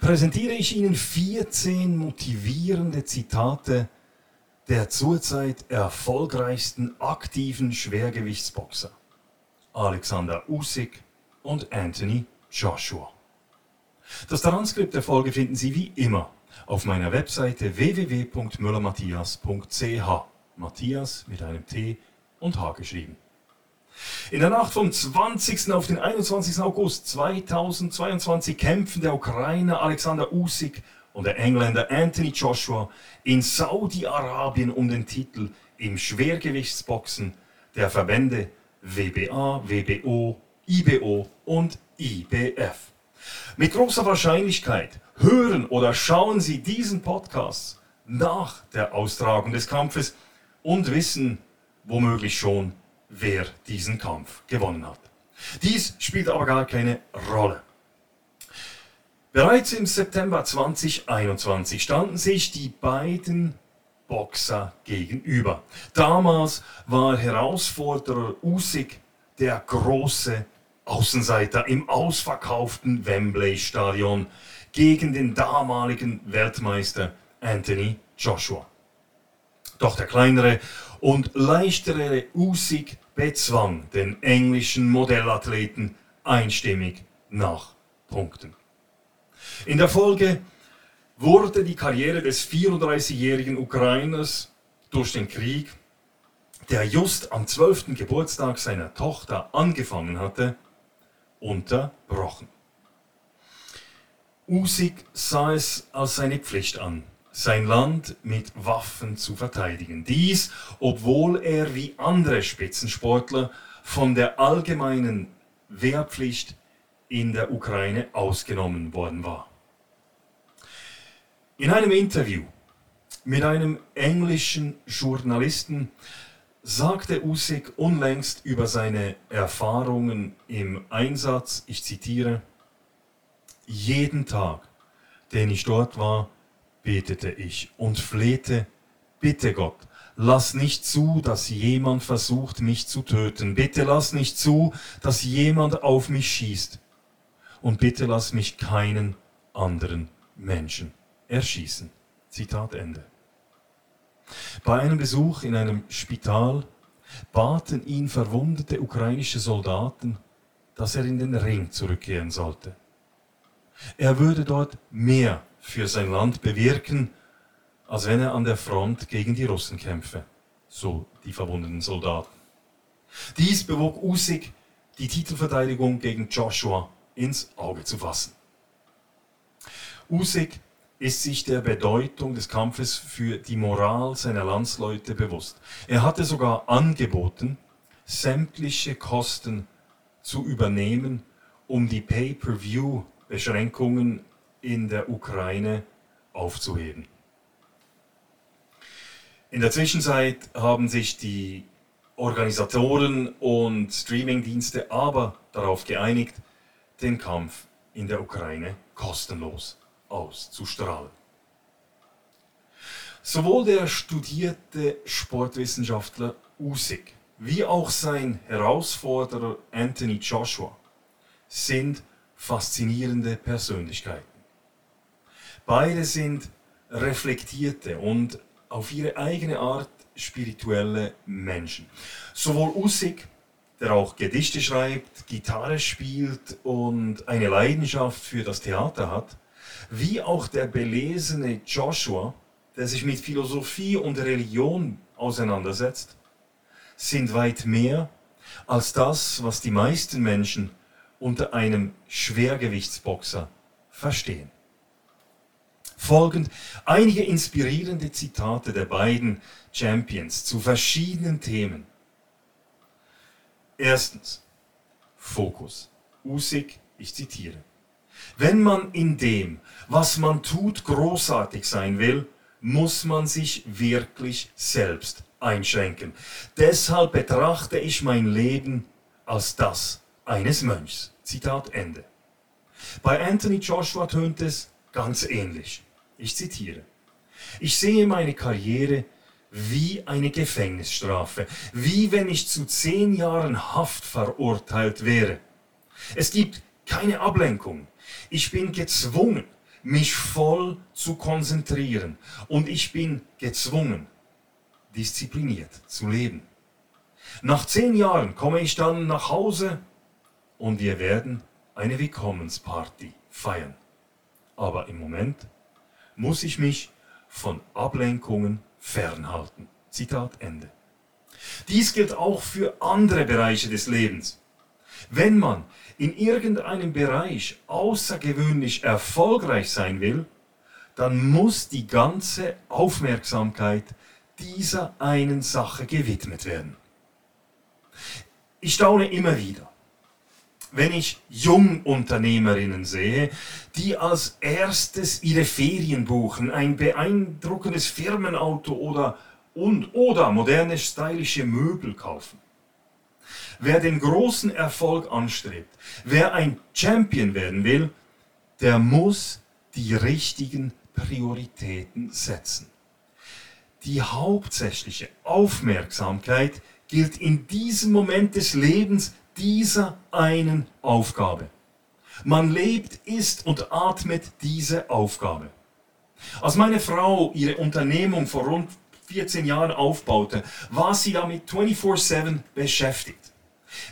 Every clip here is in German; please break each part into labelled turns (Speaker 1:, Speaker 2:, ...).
Speaker 1: präsentiere ich Ihnen 14 motivierende Zitate der zurzeit erfolgreichsten aktiven Schwergewichtsboxer Alexander Usyk und Anthony Joshua. Das Transkript der Folge finden Sie wie immer auf meiner Webseite www.müllermatthias.ch. Matthias mit einem T und H geschrieben. In der Nacht vom 20. auf den 21. August 2022 kämpfen der Ukrainer Alexander Usyk und der Engländer Anthony Joshua in Saudi-Arabien um den Titel im Schwergewichtsboxen der Verbände WBA, WBO, IBO und IBF. Mit großer Wahrscheinlichkeit hören oder schauen Sie diesen Podcast nach der Austragung des Kampfes und wissen womöglich schon, wer diesen Kampf gewonnen hat. Dies spielt aber gar keine Rolle. Bereits im September 2021 standen sich die beiden Boxer gegenüber. Damals war Herausforderer Usyk der große Außenseiter im ausverkauften Wembley Stadion gegen den damaligen Weltmeister Anthony Joshua. Doch der kleinere und leichtere Usyk bezwang den englischen Modellathleten einstimmig nach Punkten. In der Folge wurde die Karriere des 34-jährigen Ukrainers durch den Krieg, der just am 12. Geburtstag seiner Tochter angefangen hatte, unterbrochen. Usyk sah es als seine Pflicht an, sein Land mit Waffen zu verteidigen. Dies, obwohl er wie andere Spitzensportler von der allgemeinen Wehrpflicht in der Ukraine ausgenommen worden war. In einem Interview mit einem englischen Journalisten sagte Usyk unlängst über seine Erfahrungen im Einsatz, ich zitiere, jeden Tag, den ich dort war, betete ich und flehte, bitte Gott, lass nicht zu, dass jemand versucht, mich zu töten. Bitte lass nicht zu, dass jemand auf mich schießt. Und bitte lass mich keinen anderen Menschen erschießen. Zitat Ende. Bei einem Besuch in einem Spital baten ihn verwundete ukrainische Soldaten, dass er in den Ring zurückkehren sollte. Er würde dort mehr für sein Land bewirken, als wenn er an der Front gegen die Russen kämpfe, so die verwundeten Soldaten. Dies bewog Usyk, die Titelverteidigung gegen Joshua ins Auge zu fassen. Usyk ist sich der Bedeutung des Kampfes für die Moral seiner Landsleute bewusst. Er hatte sogar angeboten, sämtliche Kosten zu übernehmen, um die Pay-per-View-Beschränkungen in der Ukraine aufzuheben. In der Zwischenzeit haben sich die Organisatoren und Streamingdienste aber darauf geeinigt, den Kampf in der Ukraine kostenlos auszustrahlen. Sowohl der studierte Sportwissenschaftler Usyk wie auch sein Herausforderer Anthony Joshua sind faszinierende Persönlichkeiten. Beide sind reflektierte und auf ihre eigene Art spirituelle Menschen. Sowohl Usyk, der auch Gedichte schreibt, Gitarre spielt und eine Leidenschaft für das Theater hat, wie auch der belesene Joshua, der sich mit Philosophie und Religion auseinandersetzt, sind weit mehr als das, was die meisten Menschen unter einem Schwergewichtsboxer verstehen. Folgend einige inspirierende Zitate der beiden Champions zu verschiedenen Themen. Erstens, Fokus. Usyk, ich zitiere. Wenn man in dem, was man tut, großartig sein will, muss man sich wirklich selbst einschränken. Deshalb betrachte ich mein Leben als das eines Mönchs. Zitat Ende. Bei Anthony Joshua tönt es ganz ähnlich. Ich zitiere. Ich sehe meine Karriere wie eine Gefängnisstrafe, wie wenn ich zu zehn Jahren Haft verurteilt wäre. Es gibt keine Ablenkung. Ich bin gezwungen, mich voll zu konzentrieren und ich bin gezwungen, diszipliniert zu leben. Nach zehn Jahren komme ich dann nach Hause und wir werden eine Willkommensparty feiern. Aber im Moment muss ich mich von Ablenkungen fernhalten. Zitat Ende. Dies gilt auch für andere Bereiche des Lebens. Wenn man in irgendeinem Bereich außergewöhnlich erfolgreich sein will, dann muss die ganze Aufmerksamkeit dieser einen Sache gewidmet werden. Ich staune immer wieder, wenn ich Jungunternehmerinnen sehe, die als erstes ihre Ferien buchen, ein beeindruckendes Firmenauto oder, und, oder moderne stylische Möbel kaufen. Wer den großen Erfolg anstrebt, wer ein Champion werden will, der muss die richtigen Prioritäten setzen. Die hauptsächliche Aufmerksamkeit gilt in diesem Moment des Lebens dieser einen Aufgabe. Man lebt, isst und atmet diese Aufgabe. Als meine Frau ihre Unternehmung vor rund 14 Jahren aufbaute, war sie damit 24/7 beschäftigt.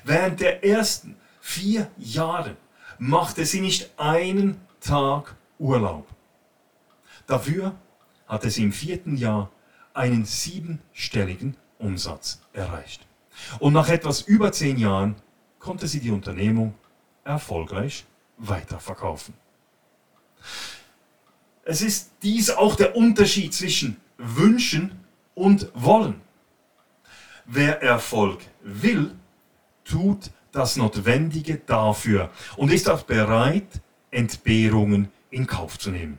Speaker 1: Während der ersten vier Jahre machte sie nicht einen Tag Urlaub. Dafür hatte sie im vierten Jahr einen siebenstelligen Umsatz erreicht. Und nach etwas über zehn Jahren konnte sie die Unternehmung erfolgreich weiterverkaufen. Es ist dies auch der Unterschied zwischen wünschen und wollen. Wer Erfolg will, tut das Notwendige dafür und ist auch bereit, Entbehrungen in Kauf zu nehmen.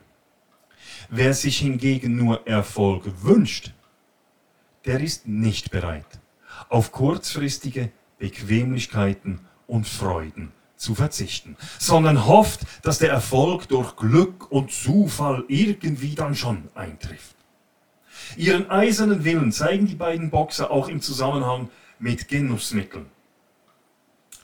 Speaker 1: Wer sich hingegen nur Erfolg wünscht, der ist nicht bereit, auf kurzfristige Bequemlichkeiten und Freuden zu verzichten, sondern hofft, dass der Erfolg durch Glück und Zufall irgendwie dann schon eintrifft. Ihren eisernen Willen zeigen die beiden Boxer auch im Zusammenhang mit Genussmitteln.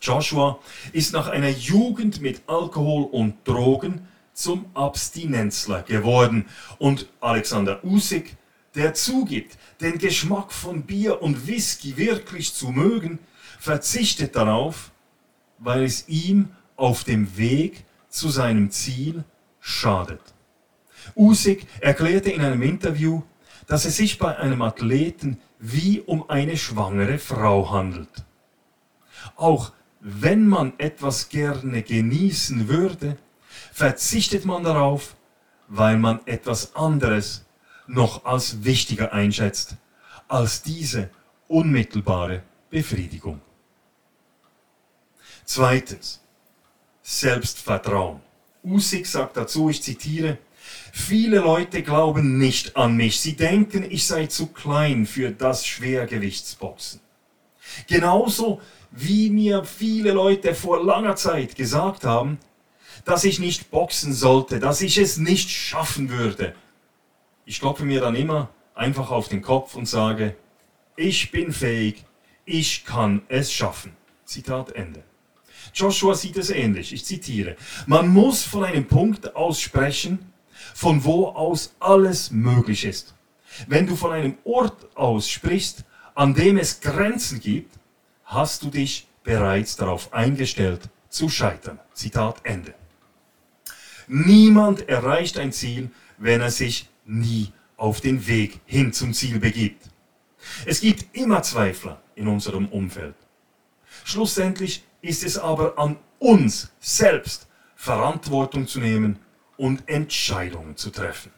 Speaker 1: Joshua ist nach einer Jugend mit Alkohol und Drogen zum Abstinenzler geworden und Alexander Usyk, der zugibt, den Geschmack von Bier und Whisky wirklich zu mögen, verzichtet darauf, weil es ihm auf dem Weg zu seinem Ziel schadet. Usyk erklärte in einem Interview, dass es sich bei einem Athleten wie um eine schwangere Frau handelt. Auch wenn man etwas gerne genießen würde, verzichtet man darauf, weil man etwas anderes noch als wichtiger einschätzt als diese unmittelbare Befriedigung. Zweitens, Selbstvertrauen. Usik sagt dazu, ich zitiere, Viele Leute glauben nicht an mich. Sie denken, ich sei zu klein für das Schwergewichtsboxen. Genauso wie mir viele Leute vor langer Zeit gesagt haben, dass ich nicht boxen sollte, dass ich es nicht schaffen würde. Ich klopfe mir dann immer einfach auf den Kopf und sage, ich bin fähig, ich kann es schaffen. Zitat Ende. Joshua sieht es ähnlich. Ich zitiere. Man muss von einem Punkt aus sprechen, von wo aus alles möglich ist. Wenn du von einem Ort aus sprichst, an dem es Grenzen gibt, hast du dich bereits darauf eingestellt zu scheitern. Zitat Ende. Niemand erreicht ein Ziel, wenn er sich nie auf den Weg hin zum Ziel begibt. Es gibt immer Zweifler in unserem Umfeld. Schlussendlich ist es aber an uns selbst, Verantwortung zu nehmen und Entscheidungen zu treffen.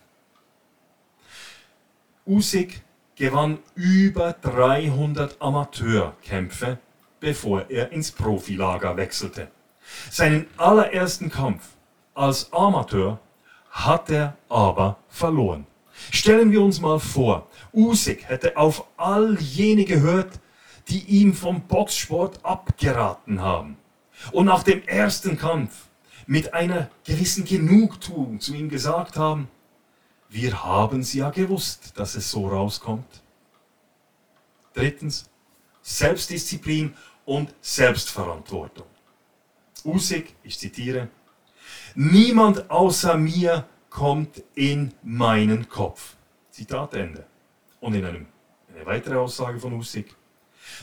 Speaker 1: Usyk gewann über 300 Amateurkämpfe, bevor er ins Profilager wechselte. Seinen allerersten Kampf als Amateur hat er aber verloren. Stellen wir uns mal vor, Usyk hätte auf all jene gehört, die ihm vom Boxsport abgeraten haben und nach dem ersten Kampf mit einer gewissen Genugtuung zu ihm gesagt haben, wir haben es ja gewusst, dass es so rauskommt. Drittens, Selbstdisziplin und Selbstverantwortung. Usyk, ich zitiere, Niemand außer mir kommt in meinen Kopf. Zitat Ende. Und in einem, eine weitere Aussage von Usyk.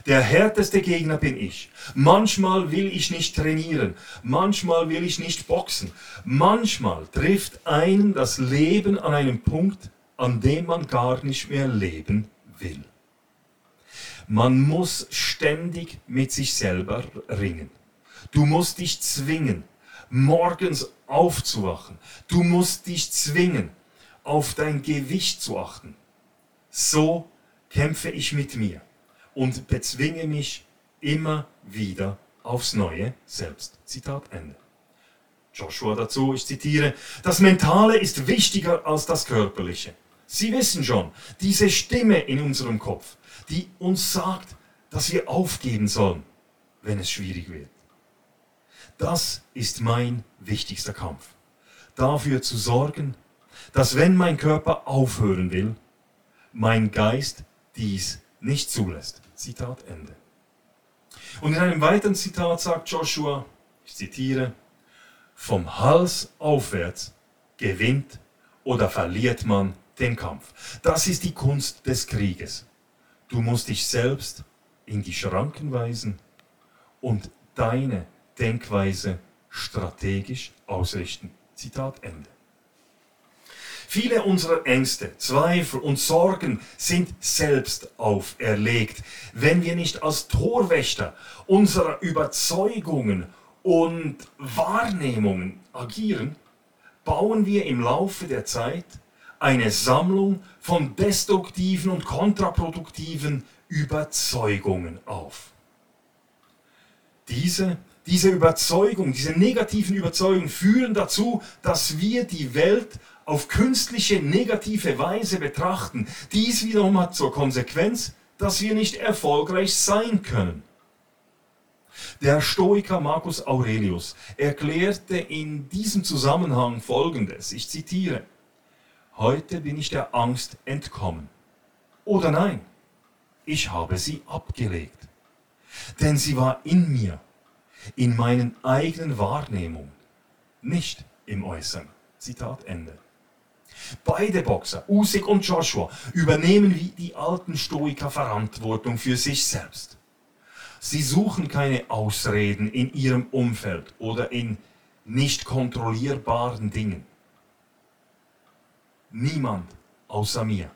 Speaker 1: Der härteste Gegner bin ich. Manchmal will ich nicht trainieren, manchmal will ich nicht boxen. Manchmal trifft einen das Leben an einem Punkt, an dem man gar nicht mehr leben will. Man muss ständig mit sich selber ringen. Du musst dich zwingen, morgens aufzuwachen. Du musst dich zwingen, auf dein Gewicht zu achten. So kämpfe ich mit mir und bezwinge mich immer wieder aufs Neue selbst. Zitat Ende. Joshua dazu, ich zitiere, das Mentale ist wichtiger als das Körperliche. Sie wissen schon, diese Stimme in unserem Kopf, die uns sagt, dass wir aufgeben sollen, wenn es schwierig wird. Das ist mein wichtigster Kampf. Dafür zu sorgen, dass wenn mein Körper aufhören will, mein Geist dies nicht zulässt. Zitat Ende. Und in einem weiteren Zitat sagt Joshua, ich zitiere, vom Hals aufwärts gewinnt oder verliert man den Kampf. Das ist die Kunst des Krieges. Du musst dich selbst in die Schranken weisen und deine Denkweise strategisch ausrichten. Zitat Ende. Viele unserer Ängste, Zweifel und Sorgen sind selbst auferlegt. Wenn wir nicht als Torwächter unserer Überzeugungen und Wahrnehmungen agieren, bauen wir im Laufe der Zeit eine Sammlung von destruktiven und kontraproduktiven Überzeugungen auf. Diese diese Überzeugung, diese negativen Überzeugungen führen dazu, dass wir die Welt auf künstliche negative Weise betrachten. Dies wiederum hat zur Konsequenz, dass wir nicht erfolgreich sein können. Der Stoiker Marcus Aurelius erklärte in diesem Zusammenhang Folgendes, ich zitiere, Heute bin ich der Angst entkommen. Oder nein, ich habe sie abgelegt. Denn sie war in mir in meinen eigenen Wahrnehmungen, nicht im Äußeren. Zitat Ende. Beide Boxer, Usyk und Joshua, übernehmen wie die alten Stoiker Verantwortung für sich selbst. Sie suchen keine Ausreden in ihrem Umfeld oder in nicht kontrollierbaren Dingen. Niemand außer mir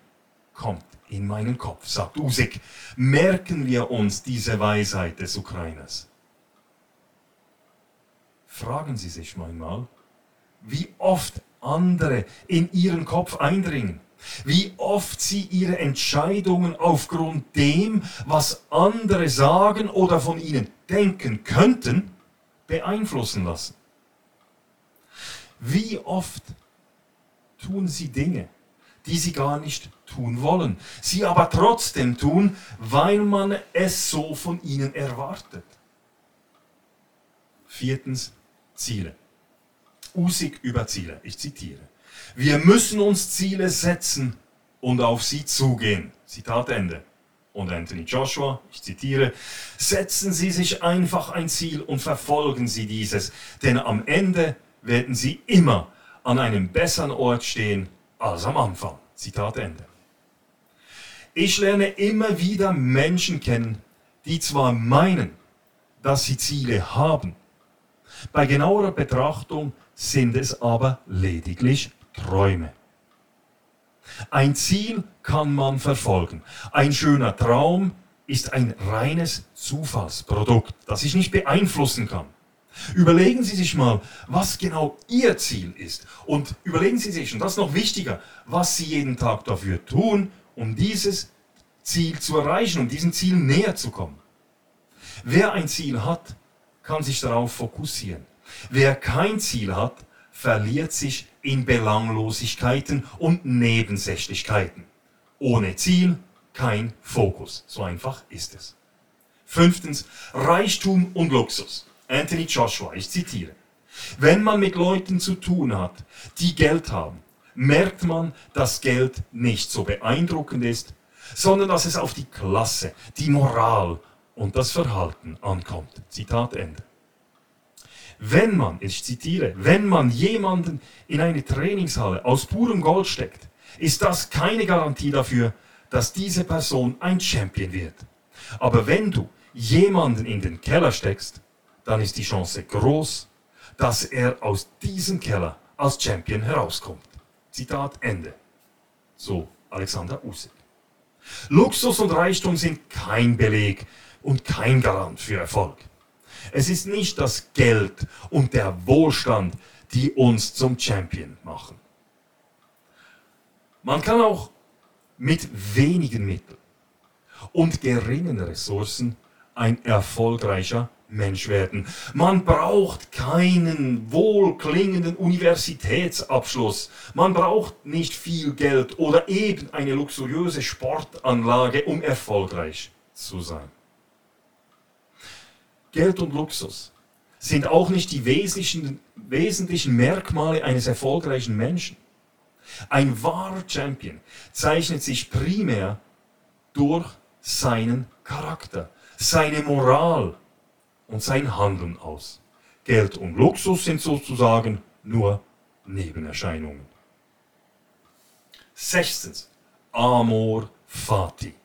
Speaker 1: kommt in meinen Kopf, sagt Usyk. Merken wir uns diese Weisheit des Ukrainers. Fragen Sie sich einmal, wie oft andere in Ihren Kopf eindringen. Wie oft Sie Ihre Entscheidungen aufgrund dem, was andere sagen oder von Ihnen denken könnten, beeinflussen lassen. Wie oft tun Sie Dinge, die Sie gar nicht tun wollen, sie aber trotzdem tun, weil man es so von Ihnen erwartet. Viertens, Ziele. Usig über Ziele. Ich zitiere. Wir müssen uns Ziele setzen und auf sie zugehen. Zitat Ende. Und Anthony Joshua, ich zitiere, setzen Sie sich einfach ein Ziel und verfolgen Sie dieses, denn am Ende werden Sie immer an einem besseren Ort stehen als am Anfang. Zitat Ende. Ich lerne immer wieder Menschen kennen, die zwar meinen, dass sie Ziele haben, bei genauerer Betrachtung sind es aber lediglich Träume. Ein Ziel kann man verfolgen. Ein schöner Traum ist ein reines Zufallsprodukt, das ich nicht beeinflussen kann. Überlegen Sie sich mal, was genau Ihr Ziel ist. Und überlegen Sie sich, und das ist noch wichtiger, was Sie jeden Tag dafür tun, um dieses Ziel zu erreichen, um diesem Ziel näher zu kommen. Wer ein Ziel hat, kann sich darauf fokussieren. Wer kein Ziel hat, verliert sich in Belanglosigkeiten und Nebensächlichkeiten. Ohne Ziel kein Fokus. So einfach ist es. Fünftens, Reichtum und Luxus. Anthony Joshua, ich zitiere. Wenn man mit Leuten zu tun hat, die Geld haben, merkt man, dass Geld nicht so beeindruckend ist, sondern dass es auf die Klasse, die Moral und das Verhalten ankommt. Zitat Ende. Wenn man, ich zitiere, wenn man jemanden in eine Trainingshalle aus purem Gold steckt, ist das keine Garantie dafür, dass diese Person ein Champion wird. Aber wenn du jemanden in den Keller steckst, dann ist die Chance groß, dass er aus diesem Keller als Champion herauskommt. Zitat Ende. So Alexander Usyk. Luxus und Reichtum sind kein Beleg und kein Garant für Erfolg. Es ist nicht das Geld und der Wohlstand, die uns zum Champion machen. Man kann auch mit wenigen Mitteln und geringen Ressourcen ein erfolgreicher Mensch werden. Man braucht keinen wohlklingenden Universitätsabschluss. Man braucht nicht viel Geld oder eben eine luxuriöse Sportanlage, um erfolgreich zu sein. Geld und Luxus sind auch nicht die wesentlichen, wesentlichen Merkmale eines erfolgreichen Menschen. Ein wahrer Champion zeichnet sich primär durch seinen Charakter, seine Moral und sein Handeln aus. Geld und Luxus sind sozusagen nur Nebenerscheinungen. Sechstens, Amor Fati.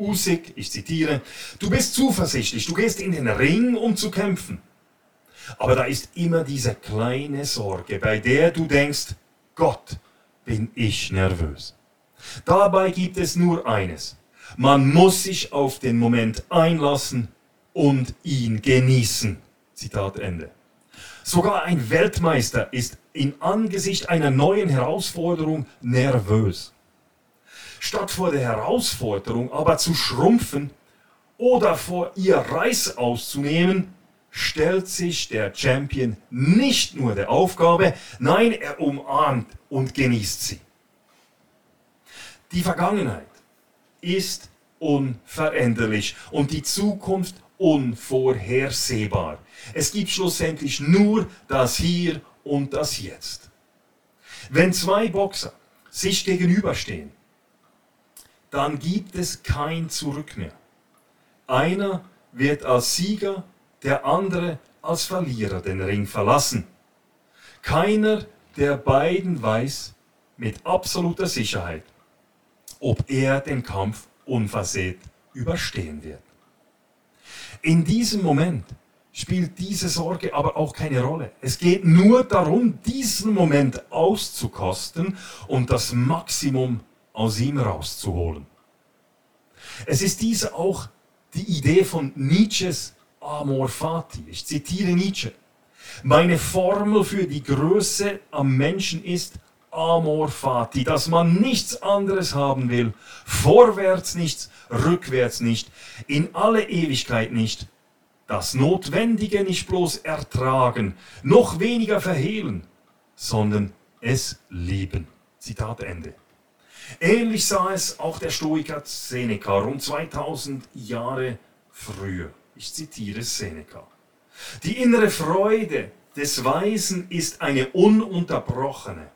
Speaker 1: Usig, ich zitiere, du bist zuversichtlich, du gehst in den Ring, um zu kämpfen. Aber da ist immer diese kleine Sorge, bei der du denkst, Gott, bin ich nervös. Dabei gibt es nur eines. Man muss sich auf den Moment einlassen und ihn genießen. Zitat Ende. Sogar ein Weltmeister ist in Angesicht einer neuen Herausforderung nervös. Statt vor der Herausforderung aber zu schrumpfen oder vor ihr Reiß auszunehmen, stellt sich der Champion nicht nur der Aufgabe, nein, er umarmt und genießt sie. Die Vergangenheit ist unveränderlich und die Zukunft unvorhersehbar. Es gibt schlussendlich nur das Hier und das Jetzt. Wenn zwei Boxer sich gegenüberstehen, dann gibt es kein Zurück mehr. Einer wird als Sieger, der andere als Verlierer den Ring verlassen. Keiner der beiden weiß mit absoluter Sicherheit, ob er den Kampf unversehrt überstehen wird. In diesem Moment spielt diese Sorge aber auch keine Rolle. Es geht nur darum, diesen Moment auszukosten und das Maximum aus ihm rauszuholen. Es ist diese auch die Idee von Nietzsches Amor Fati. Ich zitiere Nietzsche. Meine Formel für die Größe am Menschen ist Amor Fati, dass man nichts anderes haben will, vorwärts nichts, rückwärts nicht, in alle Ewigkeit nicht, das Notwendige nicht bloß ertragen, noch weniger verhehlen, sondern es lieben. Zitat Ende. Ähnlich sah es auch der Stoiker Seneca rund 2000 Jahre früher. Ich zitiere Seneca. Die innere Freude des Weisen ist eine ununterbrochene.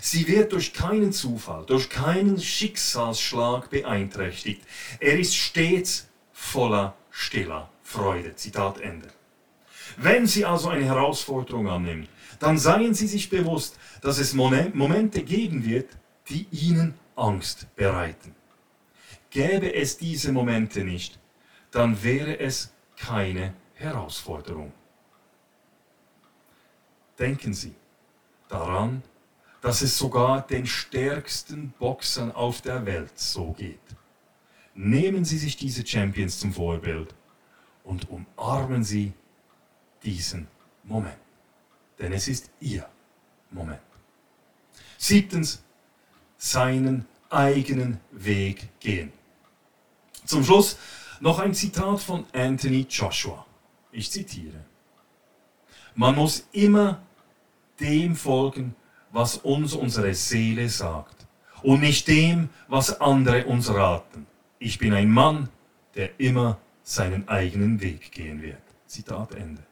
Speaker 1: Sie wird durch keinen Zufall, durch keinen Schicksalsschlag beeinträchtigt. Er ist stets voller stiller Freude. Zitat Ende. Wenn Sie also eine Herausforderung annehmen, dann seien Sie sich bewusst, dass es Momente geben wird, die Ihnen Angst bereiten. Gäbe es diese Momente nicht, dann wäre es keine Herausforderung. Denken Sie daran, dass es sogar den stärksten Boxern auf der Welt so geht. Nehmen Sie sich diese Champions zum Vorbild und umarmen Sie diesen Moment. Denn es ist Ihr Moment. Siebtens, seinen eigenen Weg gehen. Zum Schluss noch ein Zitat von Anthony Joshua. Ich zitiere. Man muss immer dem folgen, was uns unsere Seele sagt und nicht dem, was andere uns raten. Ich bin ein Mann, der immer seinen eigenen Weg gehen wird. Zitat Ende.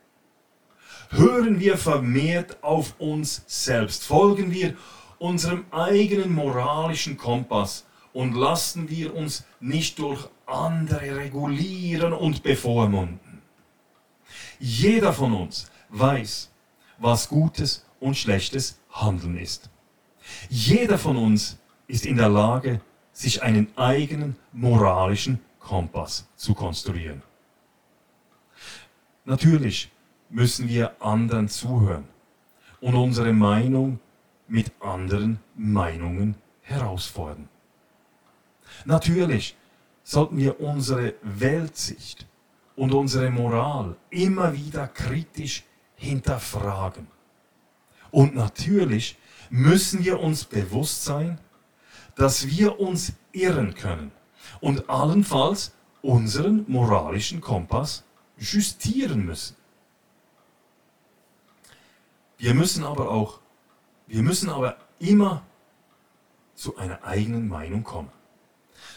Speaker 1: Hören wir vermehrt auf uns selbst, folgen wir unserem eigenen moralischen Kompass und lassen wir uns nicht durch andere regulieren und bevormunden. Jeder von uns weiß, was gutes und schlechtes Handeln ist. Jeder von uns ist in der Lage, sich einen eigenen moralischen Kompass zu konstruieren. Natürlich müssen wir anderen zuhören und unsere Meinung mit anderen Meinungen herausfordern. Natürlich sollten wir unsere Weltsicht und unsere Moral immer wieder kritisch hinterfragen. Und natürlich müssen wir uns bewusst sein, dass wir uns irren können und allenfalls unseren moralischen Kompass justieren müssen. Wir müssen aber auch, wir müssen aber immer zu einer eigenen Meinung kommen,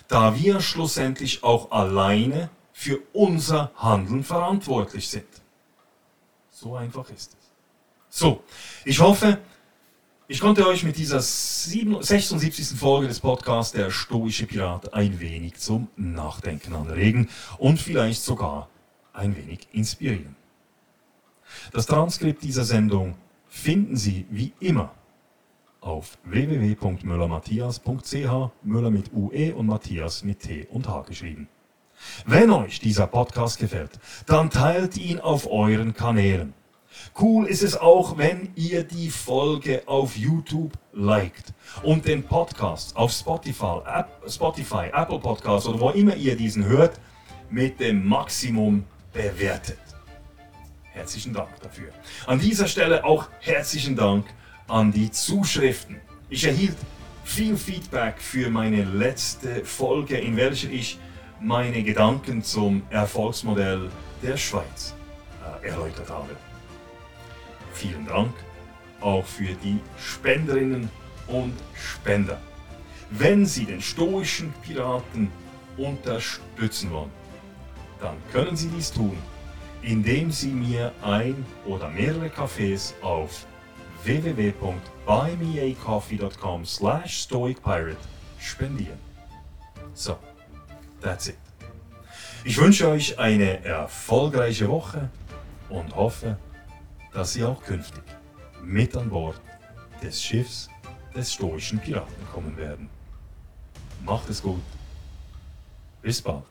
Speaker 1: da wir schlussendlich auch alleine für unser Handeln verantwortlich sind. So einfach ist es. So, ich hoffe, ich konnte euch mit dieser 76. Folge des Podcasts Der Stoische Pirat ein wenig zum Nachdenken anregen und vielleicht sogar ein wenig inspirieren. Das Transkript dieser Sendung finden Sie wie immer auf www.müllermatthias.ch, Müller mit UE und Matthias mit T und H geschrieben. Wenn euch dieser Podcast gefällt, dann teilt ihn auf euren Kanälen. Cool ist es auch, wenn ihr die Folge auf YouTube liked und den Podcast auf Spotify, App, Spotify, Apple Podcasts oder wo immer ihr diesen hört, mit dem Maximum bewertet. Herzlichen Dank dafür. An dieser Stelle auch herzlichen Dank an die Zuschriften. Ich erhielt viel Feedback für meine letzte Folge, in welcher ich meine Gedanken zum Erfolgsmodell der Schweiz äh, erläutert habe. Vielen Dank auch für die Spenderinnen und Spender. Wenn Sie den stoischen Piraten unterstützen wollen, dann können Sie dies tun, indem Sie mir ein oder mehrere Cafés auf www.buymeacoffee.com slash stoicpirate spendieren. So, that's it. Ich wünsche euch eine erfolgreiche Woche und hoffe, dass Sie auch künftig mit an Bord des Schiffs des stoischen Piraten kommen werden. Macht es gut. Bis bald.